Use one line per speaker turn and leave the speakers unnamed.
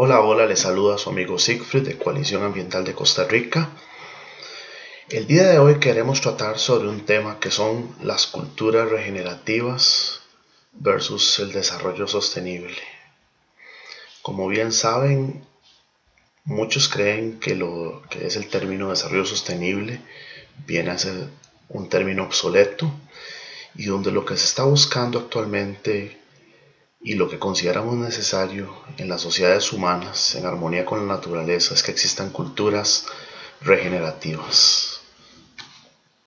Hola, hola, les saluda su amigo Siegfried de Coalición Ambiental de Costa Rica. El día de hoy queremos tratar sobre un tema que son las culturas regenerativas versus el desarrollo sostenible. Como bien saben, muchos creen que lo que es el término desarrollo sostenible viene a ser un término obsoleto y donde lo que se está buscando actualmente y lo que consideramos necesario en las sociedades humanas, en armonía con la naturaleza, es que existan culturas regenerativas.